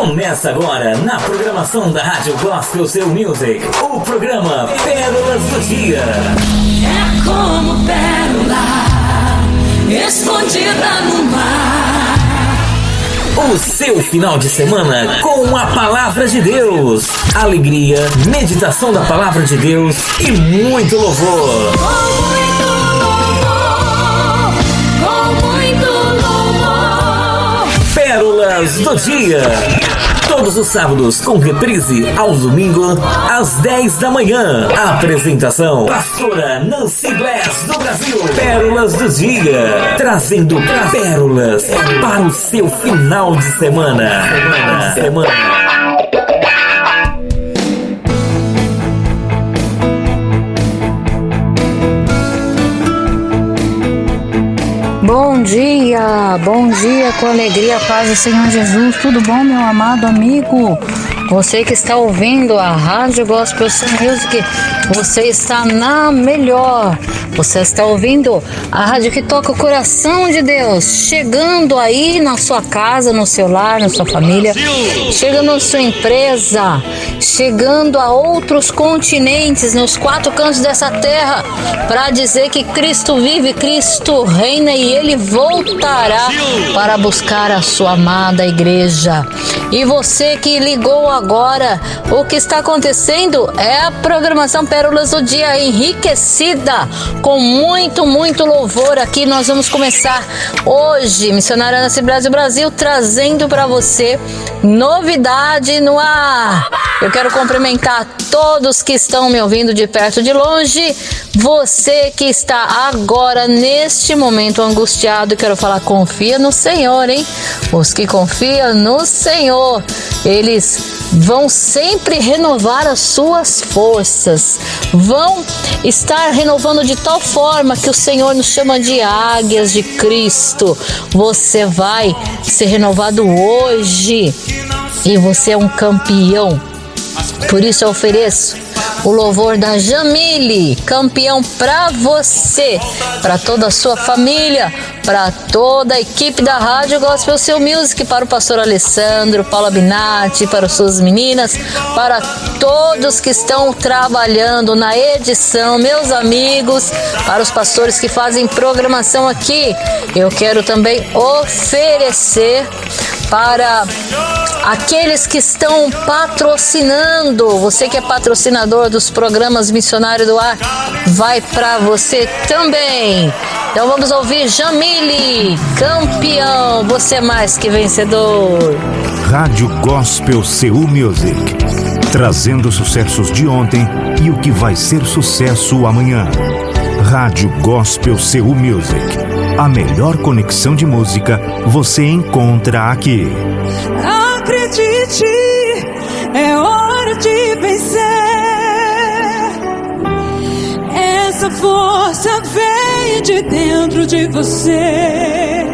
Começa agora na programação da Rádio Gospel Seu Music, o programa Pérolas do Dia. É como pérola escondida no mar. O seu final de semana com a palavra de Deus. Alegria, meditação da palavra de Deus e muito louvor. Pérolas do Dia. Todos os sábados com reprise ao domingo às 10 da manhã. Apresentação: Pastora Nancy Bless do Brasil. Pérolas do Dia. Trazendo pérolas para o seu final de semana. Semana. semana. Bom dia, bom dia com alegria, paz do Senhor Jesus. Tudo bom, meu amado amigo? Você que está ouvindo a Rádio Gospel Music, você está na melhor. Você está ouvindo a rádio que toca o coração de Deus, chegando aí na sua casa, no seu lar, na sua família, chegando na sua empresa, chegando a outros continentes, nos quatro cantos dessa terra, para dizer que Cristo vive, Cristo reina e ele voltará para buscar a sua amada igreja. E você que ligou agora, o que está acontecendo é a programação Pérolas do Dia enriquecida com muito, muito louvor aqui. Nós vamos começar hoje, Missionária Nasce Brasil Brasil, trazendo para você novidade no ar. Eu quero cumprimentar todos que estão me ouvindo de perto de longe. Você que está agora, neste momento angustiado, quero falar, confia no Senhor, hein? Os que confiam no Senhor, eles vão sempre renovar as suas forças, vão estar renovando de tal forma que o Senhor nos chama de águias de Cristo. Você vai ser renovado hoje e você é um campeão. Por isso eu ofereço o louvor da Jamile, campeão para você, para toda a sua família, para toda a equipe da Rádio Gospel Seu Music, para o pastor Alessandro, Paula Binatti, para as suas meninas, para todos que estão trabalhando na edição, meus amigos, para os pastores que fazem programação aqui. Eu quero também oferecer para aqueles que estão patrocinando. Você que é patrocinador dos programas Missionário do Ar, vai para você também. Então vamos ouvir Jamile, campeão. Você é mais que vencedor. Rádio Gospel Seul Music. Trazendo sucessos de ontem e o que vai ser sucesso amanhã. Rádio Gospel Seul Music. A melhor conexão de música você encontra aqui. Acredite, é hora de vencer. Essa força vem de dentro de você.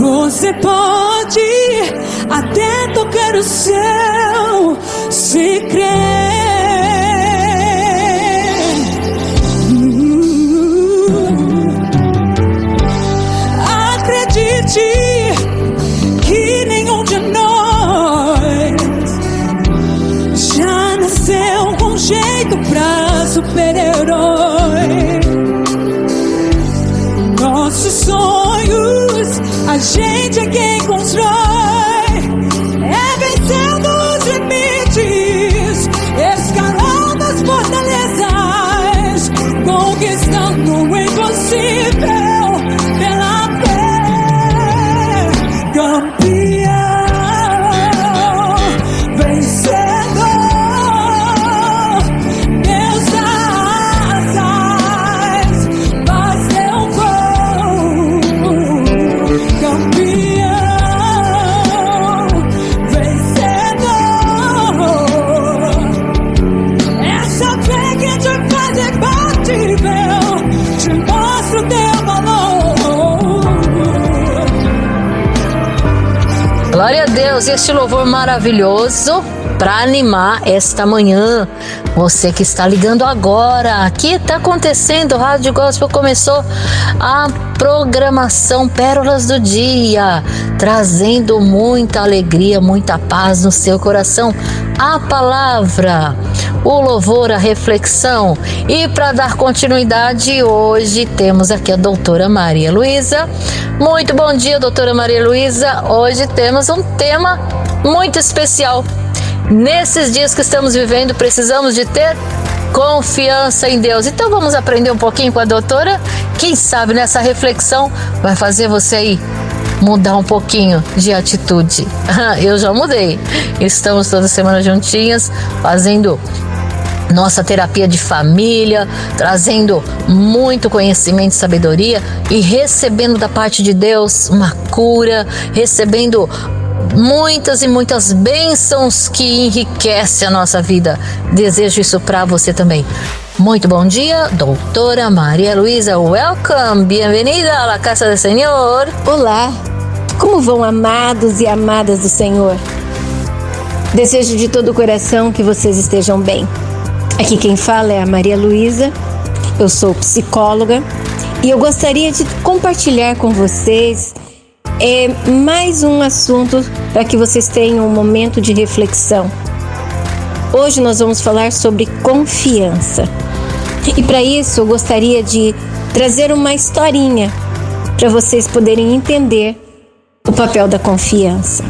Você pode até tocar o céu se crer. Super-herói. Nossos sonhos a gente é quem Este louvor maravilhoso para animar esta manhã. Você que está ligando agora, aqui está acontecendo, o Rádio Gospel começou a programação Pérolas do Dia, trazendo muita alegria, muita paz no seu coração. A palavra, o louvor, a reflexão. E para dar continuidade, hoje temos aqui a doutora Maria Luísa. Muito bom dia, doutora Maria Luísa. Hoje temos um tema muito especial. Nesses dias que estamos vivendo, precisamos de ter confiança em Deus. Então vamos aprender um pouquinho com a doutora? Quem sabe nessa reflexão vai fazer você aí mudar um pouquinho de atitude. Eu já mudei. Estamos toda semana juntinhas fazendo nossa terapia de família, trazendo muito conhecimento e sabedoria e recebendo da parte de Deus uma cura, recebendo muitas e muitas bênçãos que enriquecem a nossa vida. Desejo isso para você também. Muito bom dia, doutora Maria Luísa. Welcome, bem-vinda à casa do Senhor. Olá, como vão amados e amadas do Senhor? Desejo de todo o coração que vocês estejam bem. Aqui quem fala é a Maria Luísa, eu sou psicóloga e eu gostaria de compartilhar com vocês é, mais um assunto para que vocês tenham um momento de reflexão. Hoje nós vamos falar sobre confiança. E para isso eu gostaria de trazer uma historinha para vocês poderem entender o papel da confiança.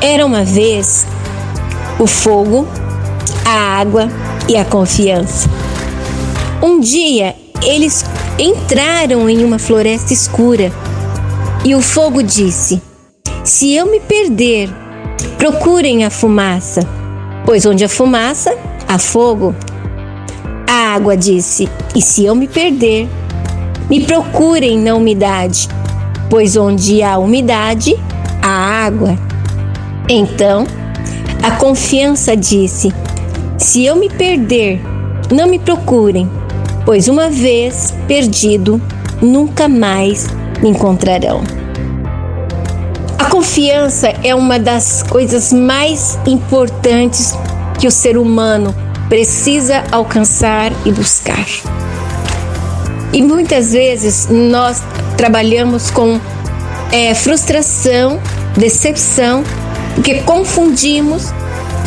Era uma vez o fogo, a água e a confiança. Um dia eles entraram em uma floresta escura e o fogo disse: Se eu me perder, procurem a fumaça, pois onde há fumaça, há fogo. A água disse: E se eu me perder, me procurem na umidade, pois onde há umidade, há água. Então, a confiança disse: Se eu me perder, não me procurem, pois uma vez perdido, nunca mais encontrarão. A confiança é uma das coisas mais importantes que o ser humano precisa alcançar e buscar. E muitas vezes nós trabalhamos com é, frustração, decepção, porque confundimos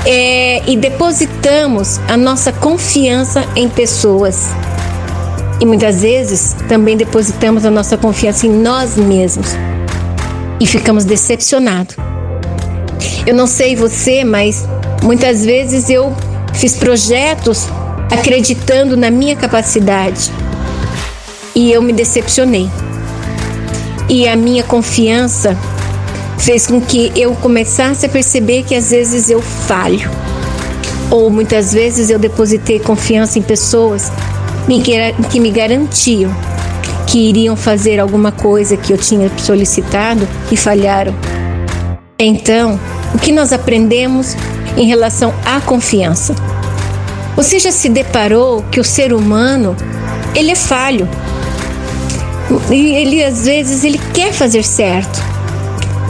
é, e depositamos a nossa confiança em pessoas. E muitas vezes também depositamos a nossa confiança em nós mesmos e ficamos decepcionados. Eu não sei você, mas muitas vezes eu fiz projetos acreditando na minha capacidade e eu me decepcionei. E a minha confiança fez com que eu começasse a perceber que às vezes eu falho. Ou muitas vezes eu depositei confiança em pessoas que me garantiam que iriam fazer alguma coisa que eu tinha solicitado e falharam. Então, o que nós aprendemos em relação à confiança? Você já se deparou que o ser humano, ele é falho. E ele às vezes ele quer fazer certo.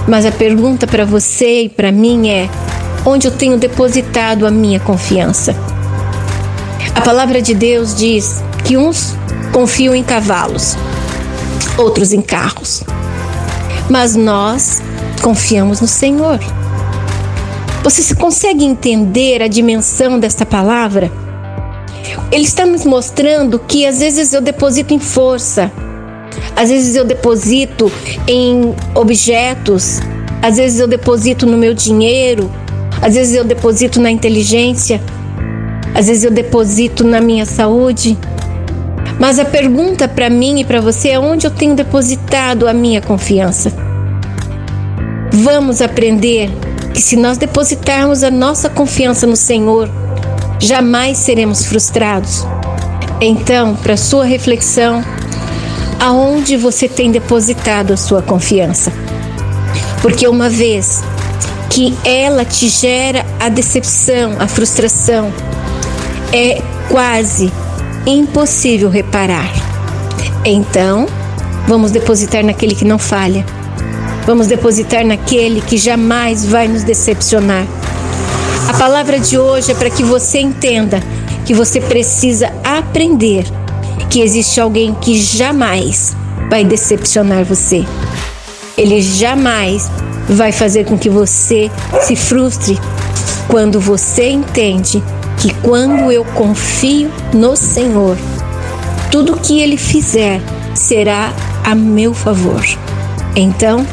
Mas a pergunta para você e para mim é: onde eu tenho depositado a minha confiança? A palavra de Deus diz que uns confiam em cavalos, outros em carros. Mas nós confiamos no Senhor. Você consegue entender a dimensão desta palavra? Ele está nos mostrando que às vezes eu deposito em força, às vezes eu deposito em objetos, às vezes eu deposito no meu dinheiro, às vezes eu deposito na inteligência, às vezes eu deposito na minha saúde. Mas a pergunta para mim e para você é onde eu tenho depositado a minha confiança. Vamos aprender que se nós depositarmos a nossa confiança no Senhor, jamais seremos frustrados. Então, para sua reflexão, aonde você tem depositado a sua confiança? Porque uma vez que ela te gera a decepção, a frustração, é quase impossível reparar. Então, vamos depositar naquele que não falha. Vamos depositar naquele que jamais vai nos decepcionar. A palavra de hoje é para que você entenda que você precisa aprender que existe alguém que jamais vai decepcionar você. Ele jamais vai fazer com que você se frustre quando você entende que quando eu confio no Senhor, tudo que ele fizer será a meu favor. Então,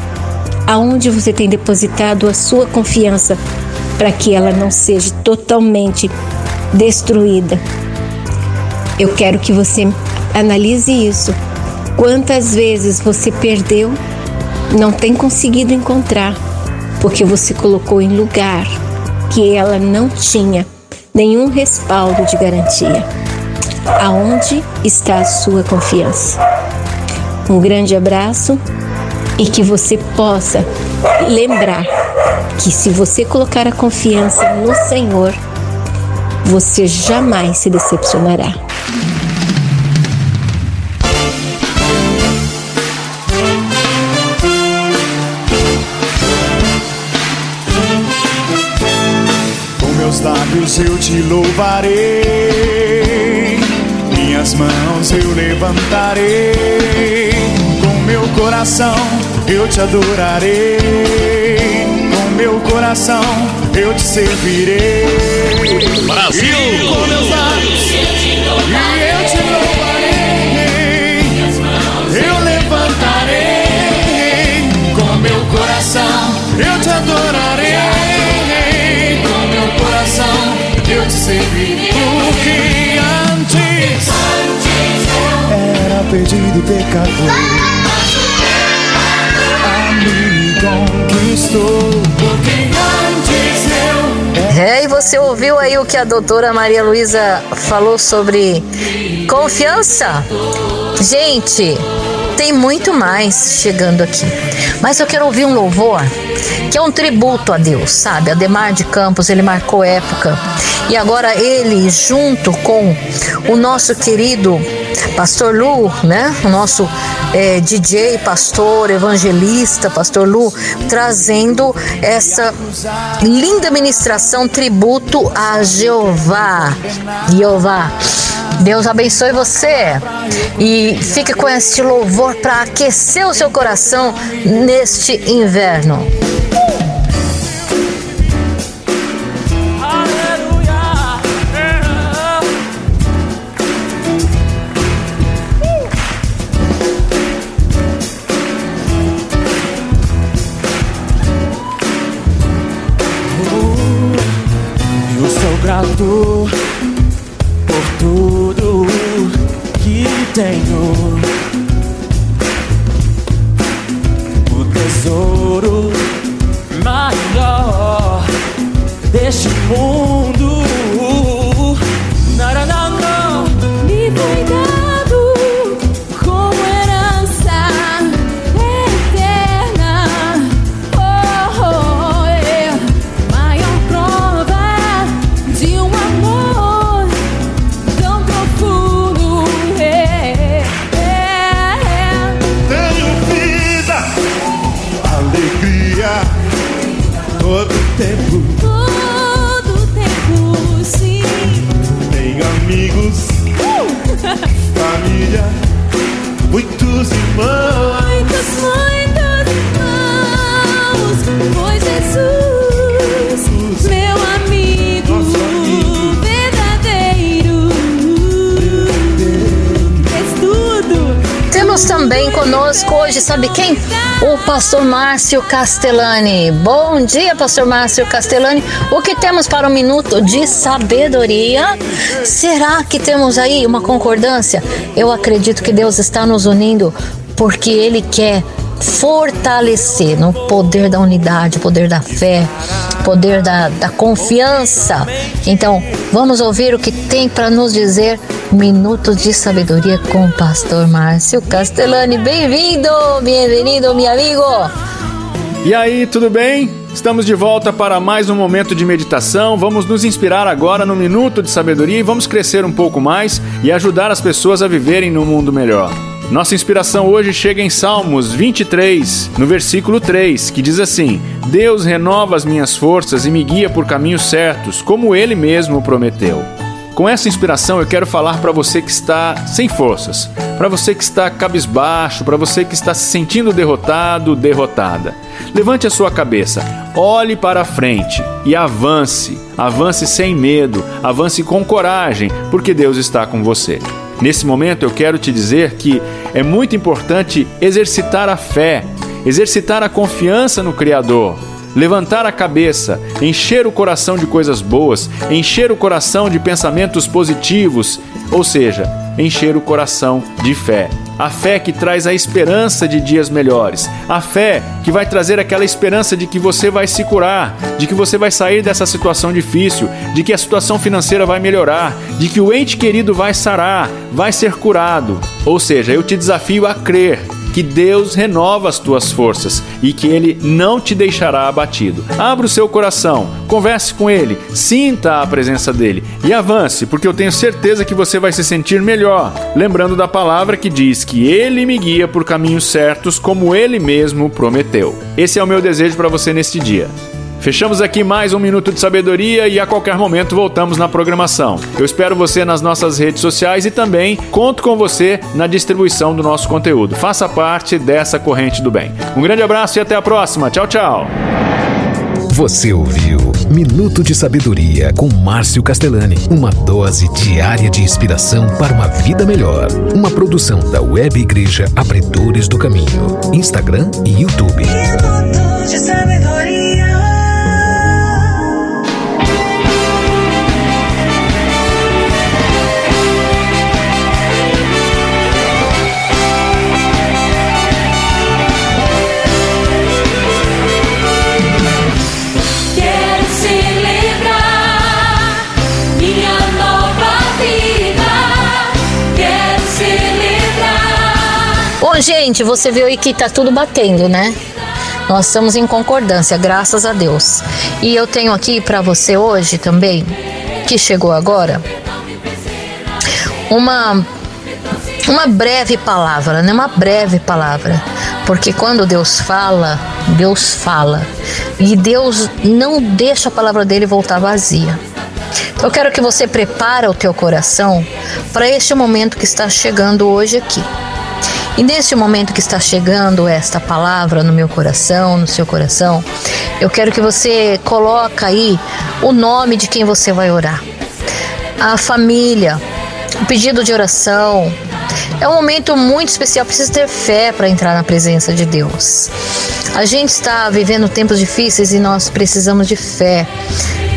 aonde você tem depositado a sua confiança para que ela não seja totalmente destruída? Eu quero que você analise isso. Quantas vezes você perdeu, não tem conseguido encontrar, porque você colocou em lugar que ela não tinha nenhum respaldo de garantia. Aonde está a sua confiança? Um grande abraço e que você possa lembrar que se você colocar a confiança no Senhor, você jamais se decepcionará. Meus lábios eu te louvarei, minhas mãos eu levantarei, com meu coração eu te adorarei, com meu coração eu te servirei. Brasil! Com meus lábios e eu te louvarei, eu te servirei. Porque antes era perdido e pecador, a mim conquistou. Porque antes eu É, e você ouviu aí o que a doutora Maria Luísa falou sobre confiança? Gente, tem muito mais chegando aqui. Mas eu quero ouvir um louvor que é um tributo a Deus, sabe? Ademar de Campos, ele marcou época. E agora ele, junto com o nosso querido Pastor Lu, né? O nosso eh, DJ, pastor, evangelista, Pastor Lu, trazendo essa linda ministração tributo a Jeová. Jeová. Deus abençoe você e fique com este louvor para aquecer o seu coração neste inverno. Mundo. Sabe quem? O pastor Márcio Castellani. Bom dia, pastor Márcio Castellani. O que temos para o minuto de sabedoria? Será que temos aí uma concordância? Eu acredito que Deus está nos unindo porque Ele quer fortalecer no poder da unidade, poder da fé, poder da, da confiança. Então, vamos ouvir o que tem para nos dizer Minutos de Sabedoria com o pastor Márcio Castellani. Bem-vindo, bem-vindo, meu amigo. E aí, tudo bem? Estamos de volta para mais um momento de meditação. Vamos nos inspirar agora no minuto de sabedoria e vamos crescer um pouco mais e ajudar as pessoas a viverem num mundo melhor. Nossa inspiração hoje chega em Salmos 23, no versículo 3, que diz assim: Deus renova as minhas forças e me guia por caminhos certos, como ele mesmo prometeu. Com essa inspiração, eu quero falar para você que está sem forças, para você que está cabisbaixo, para você que está se sentindo derrotado, derrotada. Levante a sua cabeça, olhe para a frente e avance. Avance sem medo, avance com coragem, porque Deus está com você. Nesse momento, eu quero te dizer que é muito importante exercitar a fé, exercitar a confiança no Criador, levantar a cabeça, encher o coração de coisas boas, encher o coração de pensamentos positivos, ou seja, encher o coração de fé. A fé que traz a esperança de dias melhores. A fé que vai trazer aquela esperança de que você vai se curar, de que você vai sair dessa situação difícil, de que a situação financeira vai melhorar, de que o ente querido vai sarar, vai ser curado. Ou seja, eu te desafio a crer que Deus renova as tuas forças e que Ele não te deixará abatido. Abra o seu coração, converse com Ele, sinta a presença dele e avance, porque eu tenho certeza que você vai se sentir melhor. Lembrando da palavra que diz que Ele me guia por caminhos certos, como Ele mesmo prometeu. Esse é o meu desejo para você neste dia. Fechamos aqui mais um minuto de sabedoria e a qualquer momento voltamos na programação. Eu espero você nas nossas redes sociais e também conto com você na distribuição do nosso conteúdo. Faça parte dessa corrente do bem. Um grande abraço e até a próxima. Tchau, tchau. Você ouviu Minuto de Sabedoria com Márcio Castellani. Uma dose diária de inspiração para uma vida melhor. Uma produção da Web Igreja Abredores do Caminho. Instagram e YouTube. Minuto de sabedoria. Bom, gente, você viu aí que tá tudo batendo, né? Nós estamos em concordância, graças a Deus. E eu tenho aqui para você hoje também, que chegou agora, uma uma breve palavra, né? Uma breve palavra. Porque quando Deus fala, Deus fala. E Deus não deixa a palavra dele voltar vazia. Então, eu quero que você prepare o teu coração para este momento que está chegando hoje aqui. E neste momento que está chegando esta palavra no meu coração, no seu coração, eu quero que você coloque aí o nome de quem você vai orar. A família, o pedido de oração. É um momento muito especial, precisa ter fé para entrar na presença de Deus. A gente está vivendo tempos difíceis e nós precisamos de fé.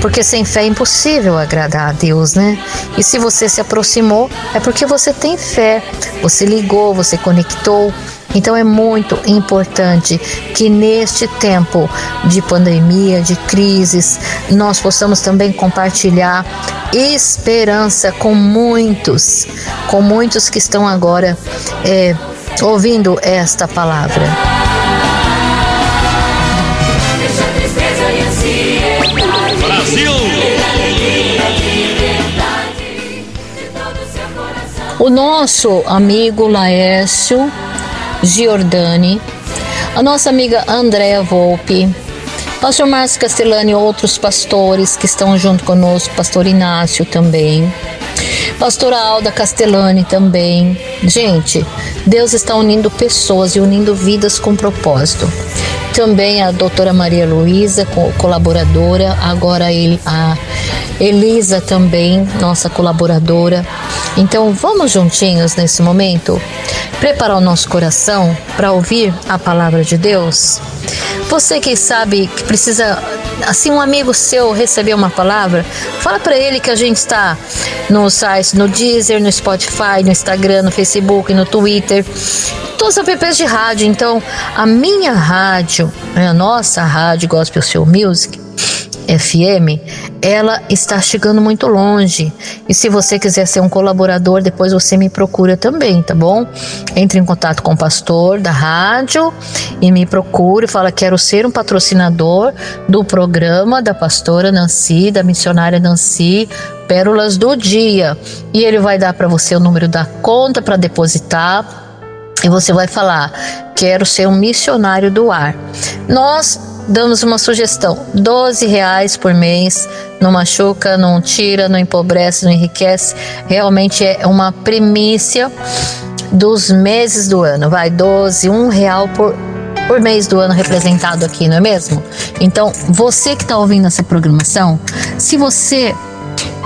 Porque sem fé é impossível agradar a Deus, né? E se você se aproximou, é porque você tem fé. Você ligou, você conectou. Então é muito importante que neste tempo de pandemia, de crises, nós possamos também compartilhar esperança com muitos, com muitos que estão agora é, ouvindo esta palavra. O nosso amigo Laércio Giordani, a nossa amiga Andréa Volpe, pastor Márcio Castellani e outros pastores que estão junto conosco, pastor Inácio também, pastora Alda Castellani também. Gente, Deus está unindo pessoas e unindo vidas com propósito. Também a doutora Maria Luísa, co- colaboradora, agora ele, a Elisa também, nossa colaboradora. Então vamos juntinhos nesse momento preparar o nosso coração para ouvir a palavra de Deus. Você que sabe que precisa, assim, um amigo seu receber uma palavra, fala para ele que a gente está no site, no Deezer, no Spotify, no Instagram, no Facebook, no Twitter, todos os apps de rádio. Então, a minha rádio, a nossa rádio Gospel Show Music, FM, ela está chegando muito longe. E se você quiser ser um colaborador, depois você me procura também, tá bom? Entre em contato com o pastor da rádio e me procure. Fala, quero ser um patrocinador do programa da pastora Nancy, da missionária Nancy, Pérolas do Dia. E ele vai dar para você o número da conta para depositar E você vai falar: quero ser um missionário do ar. Nós damos uma sugestão: 12 reais por mês. Não machuca, não tira, não empobrece, não enriquece. Realmente é uma primícia dos meses do ano. Vai 12, um real por, por mês do ano representado aqui, não é mesmo? Então, você que está ouvindo essa programação, se você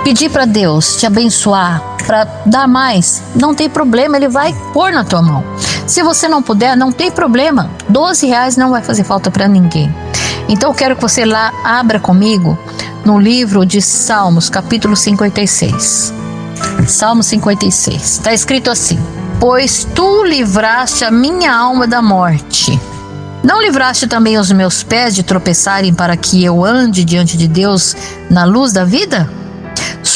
pedir para Deus te abençoar, para dar mais, não tem problema, Ele vai pôr na tua mão. Se você não puder, não tem problema, 12 reais não vai fazer falta para ninguém. Então, eu quero que você lá abra comigo no livro de Salmos, capítulo 56. Salmo 56. Está escrito assim: Pois tu livraste a minha alma da morte. Não livraste também os meus pés de tropeçarem para que eu ande diante de Deus na luz da vida?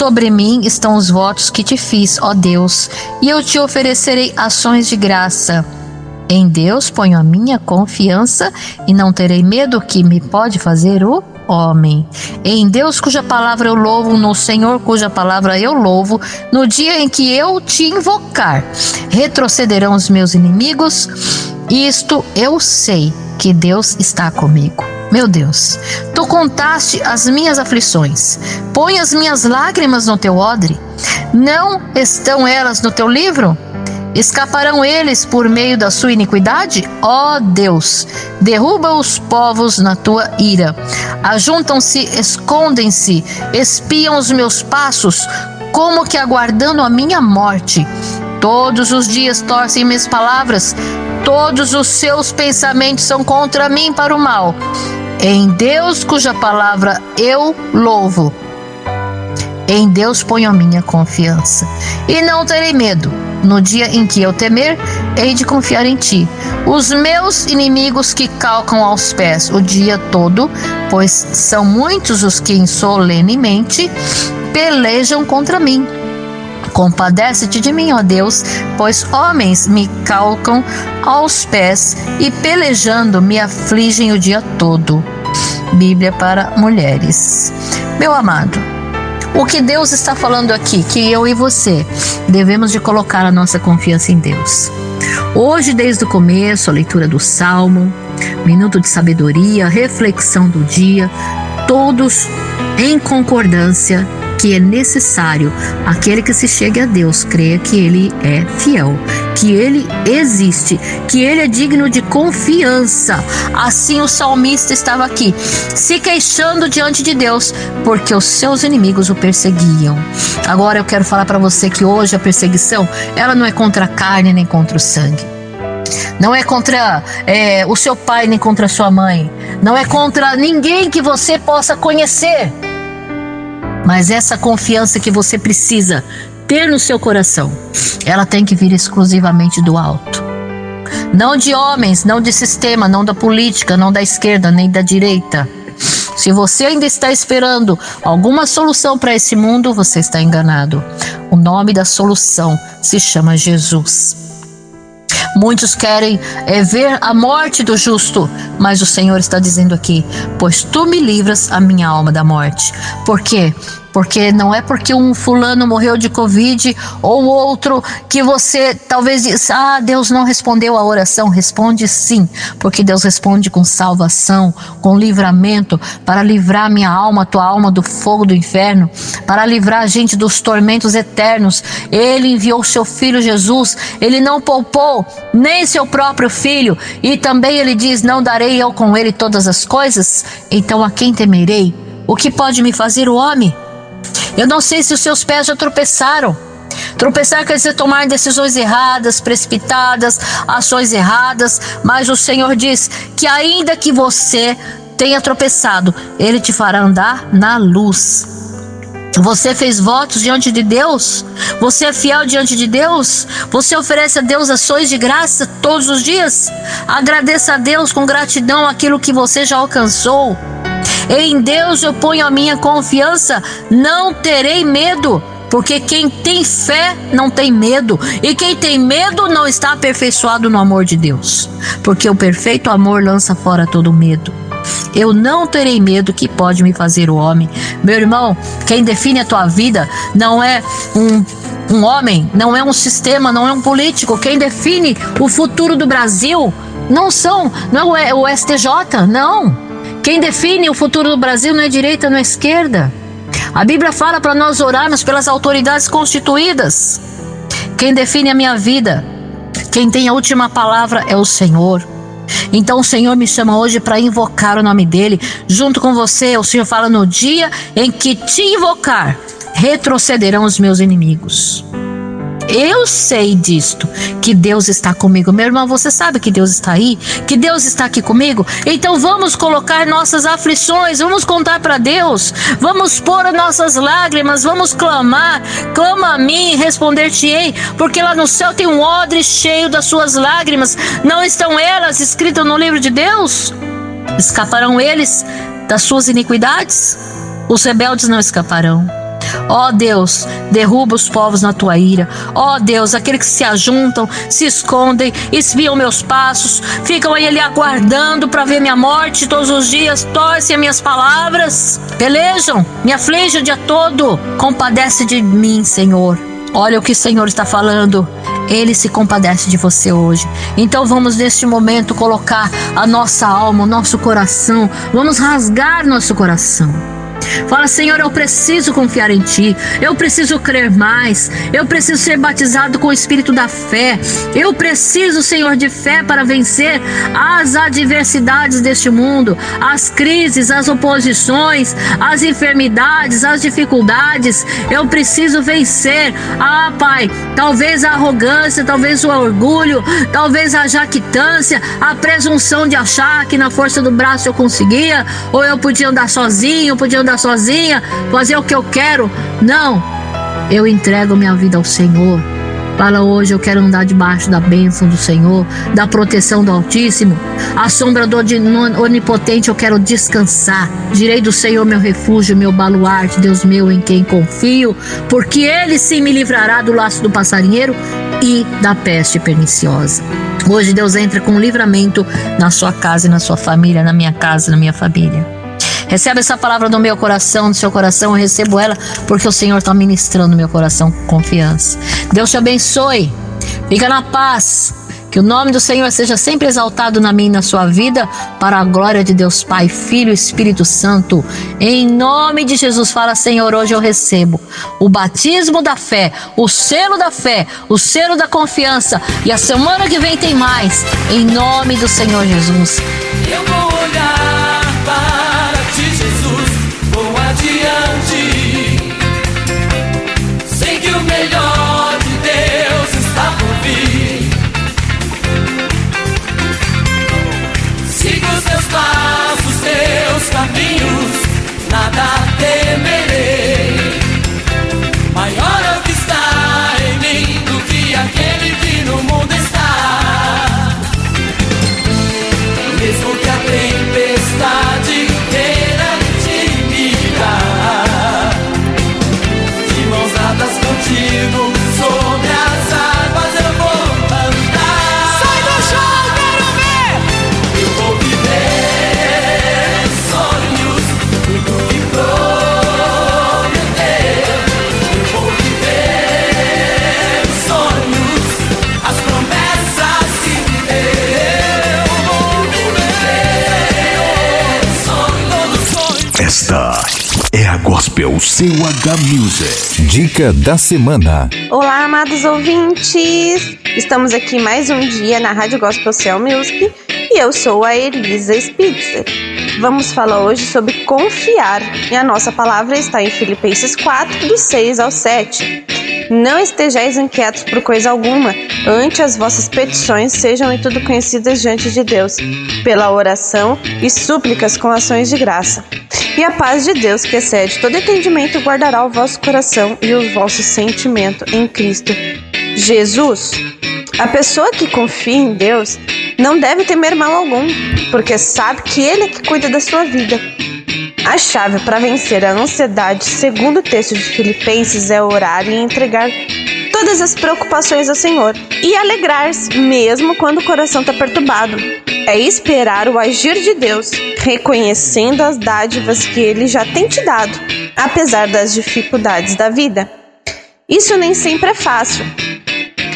Sobre mim estão os votos que te fiz, ó Deus, e eu te oferecerei ações de graça. Em Deus ponho a minha confiança e não terei medo que me pode fazer o homem. Em Deus cuja palavra eu louvo, no Senhor cuja palavra eu louvo, no dia em que eu te invocar, retrocederão os meus inimigos. Isto eu sei que Deus está comigo. Meu Deus, tu contaste as minhas aflições, põe as minhas lágrimas no teu odre. Não estão elas no teu livro? Escaparão eles por meio da sua iniquidade? Ó oh Deus, derruba os povos na tua ira. Ajuntam-se, escondem-se, espiam os meus passos, como que aguardando a minha morte. Todos os dias torcem minhas palavras, todos os seus pensamentos são contra mim para o mal. Em Deus, cuja palavra eu louvo, em Deus ponho a minha confiança. E não terei medo. No dia em que eu temer, hei de confiar em ti. Os meus inimigos que calcam aos pés o dia todo, pois são muitos os que insolenemente pelejam contra mim. Compadece-te de mim, ó Deus, pois homens me calcam aos pés e pelejando me afligem o dia todo. Bíblia para mulheres. Meu amado, o que Deus está falando aqui, que eu e você devemos de colocar a nossa confiança em Deus. Hoje, desde o começo, a leitura do Salmo, minuto de sabedoria, reflexão do dia, todos em concordância que é necessário aquele que se chegue a Deus creia que ele é fiel, que ele existe, que ele é digno de confiança. Assim o salmista estava aqui, se queixando diante de Deus, porque os seus inimigos o perseguiam. Agora eu quero falar para você que hoje a perseguição, ela não é contra a carne nem contra o sangue. Não é contra é, o seu pai nem contra a sua mãe. Não é contra ninguém que você possa conhecer. Mas essa confiança que você precisa ter no seu coração, ela tem que vir exclusivamente do alto. Não de homens, não de sistema, não da política, não da esquerda, nem da direita. Se você ainda está esperando alguma solução para esse mundo, você está enganado. O nome da solução se chama Jesus. Muitos querem é, ver a morte do justo, mas o Senhor está dizendo aqui: Pois tu me livras a minha alma da morte. Por quê? Porque não é porque um fulano morreu de Covid ou outro que você talvez diz, ah, Deus não respondeu a oração. Responde sim, porque Deus responde com salvação, com livramento, para livrar minha alma, tua alma do fogo do inferno, para livrar a gente dos tormentos eternos. Ele enviou seu filho Jesus, ele não poupou nem seu próprio filho, e também ele diz: Não darei eu com ele todas as coisas? Então a quem temerei? O que pode me fazer o homem? Eu não sei se os seus pés já tropeçaram. Tropeçar quer dizer tomar decisões erradas, precipitadas, ações erradas, mas o Senhor diz que ainda que você tenha tropeçado, Ele te fará andar na luz. Você fez votos diante de Deus? Você é fiel diante de Deus? Você oferece a Deus ações de graça todos os dias? Agradeça a Deus com gratidão aquilo que você já alcançou. Em Deus eu ponho a minha confiança, não terei medo. Porque quem tem fé não tem medo, e quem tem medo não está aperfeiçoado no amor de Deus. Porque o perfeito amor lança fora todo medo. Eu não terei medo que pode me fazer o homem. Meu irmão, quem define a tua vida não é um um homem, não é um sistema, não é um político. Quem define o futuro do Brasil não são, não é o STJ, não. Quem define o futuro do Brasil não é direita, não é esquerda. A Bíblia fala para nós orarmos pelas autoridades constituídas. Quem define a minha vida, quem tem a última palavra é o Senhor. Então o Senhor me chama hoje para invocar o nome dele. Junto com você, o Senhor fala no dia em que te invocar, retrocederão os meus inimigos. Eu sei disto, que Deus está comigo. Meu irmão, você sabe que Deus está aí? Que Deus está aqui comigo? Então vamos colocar nossas aflições, vamos contar para Deus, vamos pôr nossas lágrimas, vamos clamar. Clama a mim, responder-te-ei, porque lá no céu tem um odre cheio das suas lágrimas. Não estão elas escritas no livro de Deus? Escaparão eles das suas iniquidades? Os rebeldes não escaparão. Ó oh Deus, derruba os povos na tua ira. Ó oh Deus, aqueles que se ajuntam, se escondem, espiam meus passos, ficam aí ali aguardando para ver minha morte todos os dias, torcem as minhas palavras, pelejam, me afligem o dia todo. Compadece de mim, Senhor. Olha o que o Senhor está falando. Ele se compadece de você hoje. Então vamos neste momento colocar a nossa alma, o nosso coração, vamos rasgar nosso coração Fala, Senhor, eu preciso confiar em Ti, eu preciso crer mais, eu preciso ser batizado com o Espírito da fé, eu preciso, Senhor, de fé para vencer as adversidades deste mundo, as crises, as oposições, as enfermidades, as dificuldades. Eu preciso vencer. Ah, Pai, talvez a arrogância, talvez o orgulho, talvez a jactância, a presunção de achar que na força do braço eu conseguia, ou eu podia andar sozinho, podia andar sozinha, fazer o que eu quero. Não, eu entrego minha vida ao Senhor. Fala hoje, eu quero andar debaixo da bênção do Senhor, da proteção do Altíssimo. A sombra do Onipotente eu quero descansar. Direi do Senhor meu refúgio, meu baluarte, Deus meu em quem confio, porque Ele sim me livrará do laço do passarinheiro e da peste perniciosa. Hoje Deus entra com livramento na sua casa e na sua família, na minha casa, na minha família. Recebe essa palavra no meu coração, no seu coração, eu recebo ela porque o Senhor está ministrando meu coração com confiança. Deus te abençoe. Fica na paz. Que o nome do Senhor seja sempre exaltado na minha e na sua vida, para a glória de Deus Pai, Filho e Espírito Santo. Em nome de Jesus, fala, Senhor, hoje eu recebo o batismo da fé, o selo da fé, o selo da confiança. E a semana que vem tem mais. Em nome do Senhor Jesus. Eu vou olhar para Gospel CUH Music. Dica da semana. Olá, amados ouvintes! Estamos aqui mais um dia na Rádio Gospel Cell Music e eu sou a Elisa Spitzer. Vamos falar hoje sobre confiar e a nossa palavra está em Filipenses 4, do 6 ao 7. Não estejais inquietos por coisa alguma, antes as vossas petições sejam em tudo conhecidas diante de Deus, pela oração e súplicas com ações de graça. E a paz de Deus, que excede todo entendimento, guardará o vosso coração e o vosso sentimento em Cristo Jesus. A pessoa que confia em Deus não deve temer mal algum, porque sabe que Ele é que cuida da sua vida. A chave para vencer a ansiedade, segundo o texto de Filipenses, é orar e entregar todas as preocupações ao Senhor e alegrar-se, mesmo quando o coração está perturbado. É esperar o agir de Deus, reconhecendo as dádivas que Ele já tem te dado, apesar das dificuldades da vida. Isso nem sempre é fácil.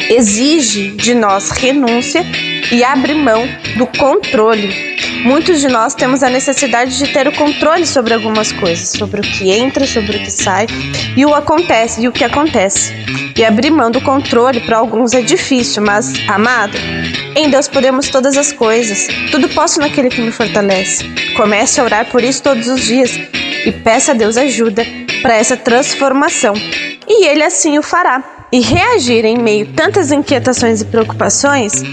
Exige de nós renúncia e abre mão do controle. Muitos de nós temos a necessidade de ter o controle sobre algumas coisas, sobre o que entra, sobre o que sai e o acontece e o que acontece. E abrir mão do controle para alguns é difícil, mas amado, em Deus podemos todas as coisas. Tudo posso naquele que me fortalece. Comece a orar por isso todos os dias e peça a Deus ajuda para essa transformação. E ele assim o fará. E reagir em meio a tantas inquietações e preocupações,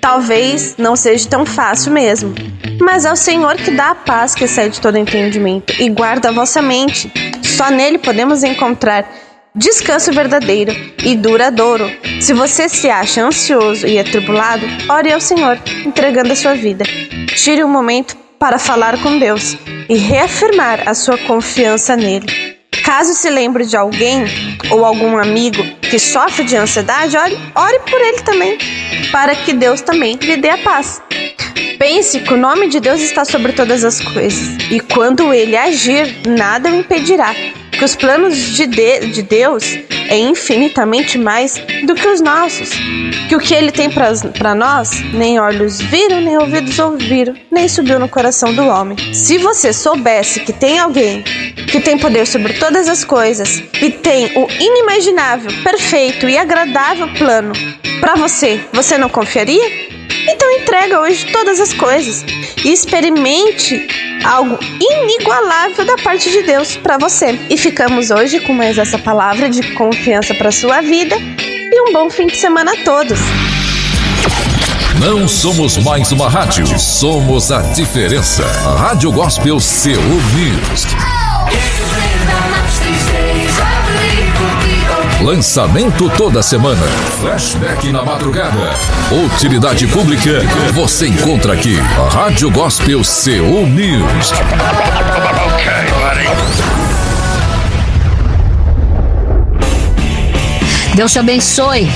talvez não seja tão fácil mesmo. Mas é o Senhor que dá a paz que excede todo entendimento e guarda a vossa mente. Só nele podemos encontrar descanso verdadeiro e duradouro. Se você se acha ansioso e atribulado, ore ao Senhor, entregando a sua vida. Tire um momento para falar com Deus e reafirmar a sua confiança nele. Caso se lembre de alguém ou algum amigo que sofre de ansiedade, ore, ore por ele também, para que Deus também lhe dê a paz. Pense que o nome de Deus está sobre todas as coisas, e quando ele agir, nada o impedirá. Que os planos de, de, de Deus é infinitamente mais do que os nossos. Que o que ele tem para nós, nem olhos viram, nem ouvidos ouviram, nem subiu no coração do homem. Se você soubesse que tem alguém que tem poder sobre todas as coisas e tem o inimaginável, perfeito e agradável plano para você, você não confiaria? Então entrega hoje todas as coisas e experimente algo inigualável da parte de Deus para você. E ficamos hoje com mais essa palavra de confiança para sua vida e um bom fim de semana a todos. Não somos mais uma rádio, somos a diferença. Rádio Gospel Seu Music. Lançamento toda semana. Flashback na madrugada. Utilidade pública. Você encontra aqui. Rádio Gospel Seu News. Deus te abençoe.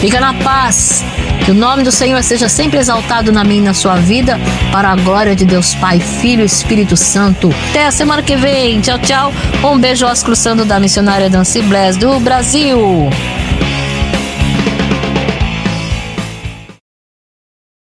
Fica na paz. Que o nome do Senhor seja sempre exaltado na minha e na sua vida, para a glória de Deus Pai, Filho e Espírito Santo. Até a semana que vem. Tchau, tchau. Um beijo aos cruzando da missionária Dancy Bless do Brasil.